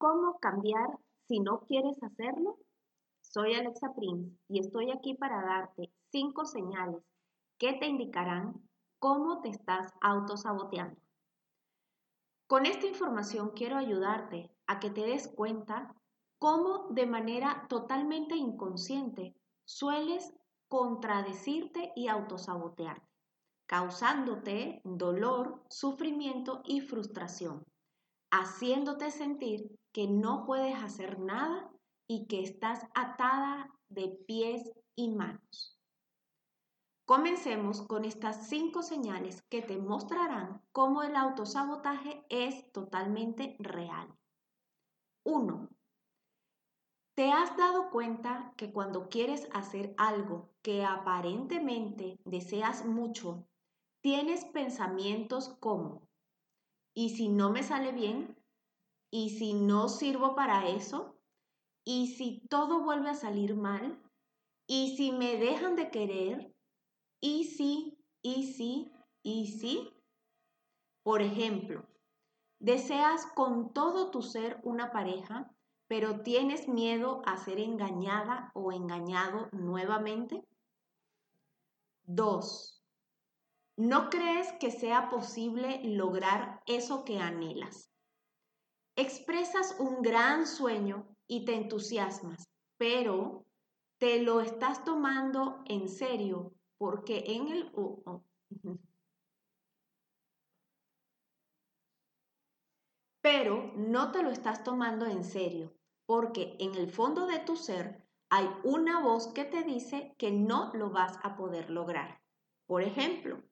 ¿Cómo cambiar si no quieres hacerlo? Soy Alexa Prince y estoy aquí para darte cinco señales que te indicarán cómo te estás autosaboteando. Con esta información quiero ayudarte a que te des cuenta cómo de manera totalmente inconsciente sueles contradecirte y autosabotearte, causándote dolor, sufrimiento y frustración, haciéndote sentir que no puedes hacer nada y que estás atada de pies y manos. Comencemos con estas cinco señales que te mostrarán cómo el autosabotaje es totalmente real. 1. ¿Te has dado cuenta que cuando quieres hacer algo que aparentemente deseas mucho, tienes pensamientos como, ¿y si no me sale bien? ¿Y si no sirvo para eso? ¿Y si todo vuelve a salir mal? ¿Y si me dejan de querer? ¿Y si? ¿Y si? ¿Y si? Por ejemplo, deseas con todo tu ser una pareja, pero tienes miedo a ser engañada o engañado nuevamente. 2. ¿No crees que sea posible lograr eso que anhelas? Expresas un gran sueño y te entusiasmas, pero te lo estás tomando en serio porque en el... pero no te lo estás tomando en serio, porque en el fondo de tu ser hay una voz que te dice que no lo vas a poder lograr. Por ejemplo,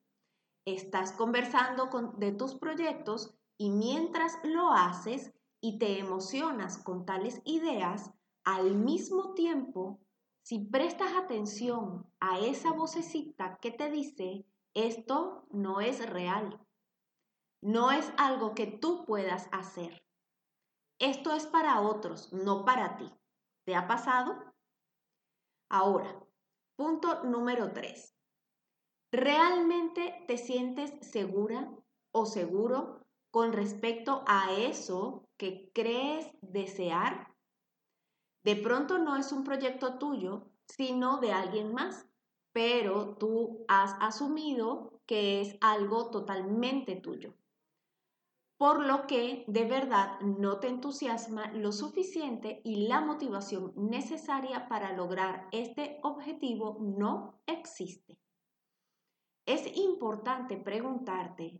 estás conversando con, de tus proyectos y mientras lo haces, y te emocionas con tales ideas, al mismo tiempo, si prestas atención a esa vocecita que te dice, esto no es real, no es algo que tú puedas hacer. Esto es para otros, no para ti. ¿Te ha pasado? Ahora, punto número 3. ¿Realmente te sientes segura o seguro con respecto a eso que crees desear, de pronto no es un proyecto tuyo, sino de alguien más, pero tú has asumido que es algo totalmente tuyo. Por lo que de verdad no te entusiasma lo suficiente y la motivación necesaria para lograr este objetivo no existe. Es importante preguntarte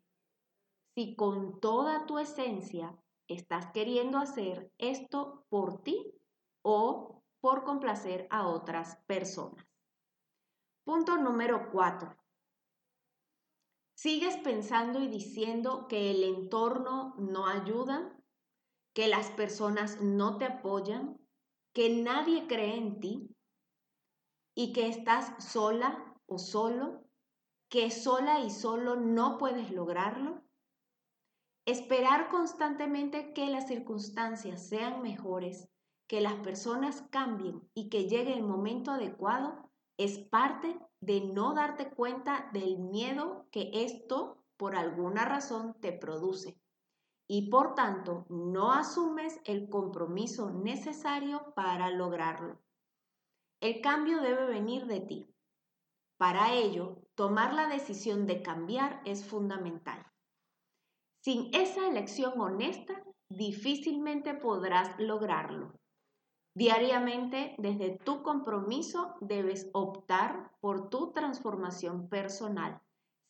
si con toda tu esencia estás queriendo hacer esto por ti o por complacer a otras personas. Punto número 4. ¿Sigues pensando y diciendo que el entorno no ayuda? ¿Que las personas no te apoyan? ¿Que nadie cree en ti? ¿Y que estás sola o solo? ¿Que sola y solo no puedes lograrlo? Esperar constantemente que las circunstancias sean mejores, que las personas cambien y que llegue el momento adecuado es parte de no darte cuenta del miedo que esto por alguna razón te produce y por tanto no asumes el compromiso necesario para lograrlo. El cambio debe venir de ti. Para ello, tomar la decisión de cambiar es fundamental. Sin esa elección honesta, difícilmente podrás lograrlo. Diariamente, desde tu compromiso, debes optar por tu transformación personal,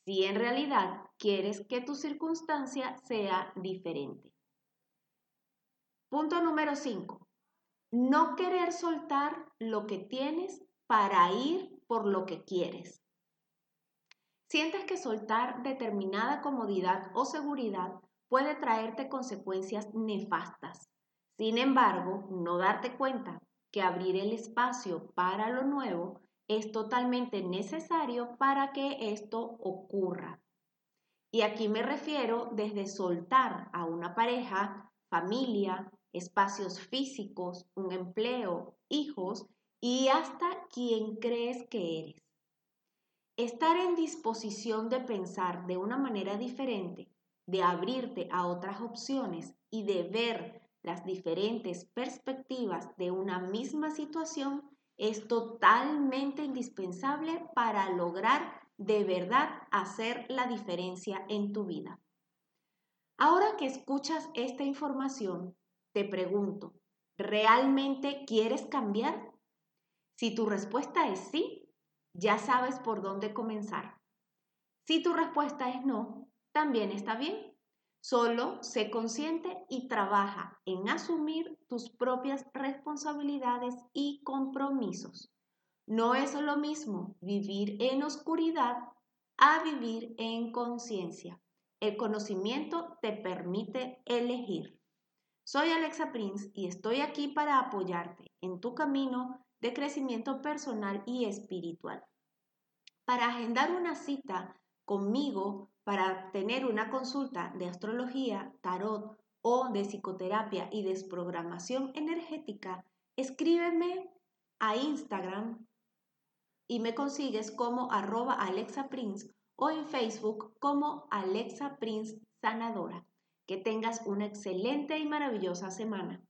si en realidad quieres que tu circunstancia sea diferente. Punto número 5. No querer soltar lo que tienes para ir por lo que quieres. Sientes que soltar determinada comodidad o seguridad puede traerte consecuencias nefastas. Sin embargo, no darte cuenta que abrir el espacio para lo nuevo es totalmente necesario para que esto ocurra. Y aquí me refiero desde soltar a una pareja, familia, espacios físicos, un empleo, hijos y hasta quien crees que eres. Estar en disposición de pensar de una manera diferente, de abrirte a otras opciones y de ver las diferentes perspectivas de una misma situación es totalmente indispensable para lograr de verdad hacer la diferencia en tu vida. Ahora que escuchas esta información, te pregunto, ¿realmente quieres cambiar? Si tu respuesta es sí, ya sabes por dónde comenzar. Si tu respuesta es no, también está bien. Solo sé consciente y trabaja en asumir tus propias responsabilidades y compromisos. No es lo mismo vivir en oscuridad a vivir en conciencia. El conocimiento te permite elegir. Soy Alexa Prince y estoy aquí para apoyarte en tu camino de crecimiento personal y espiritual. Para agendar una cita conmigo para tener una consulta de astrología, tarot o de psicoterapia y desprogramación energética, escríbeme a Instagram y me consigues como arroba Alexa Prince o en Facebook como Alexa Prince Sanadora. Que tengas una excelente y maravillosa semana.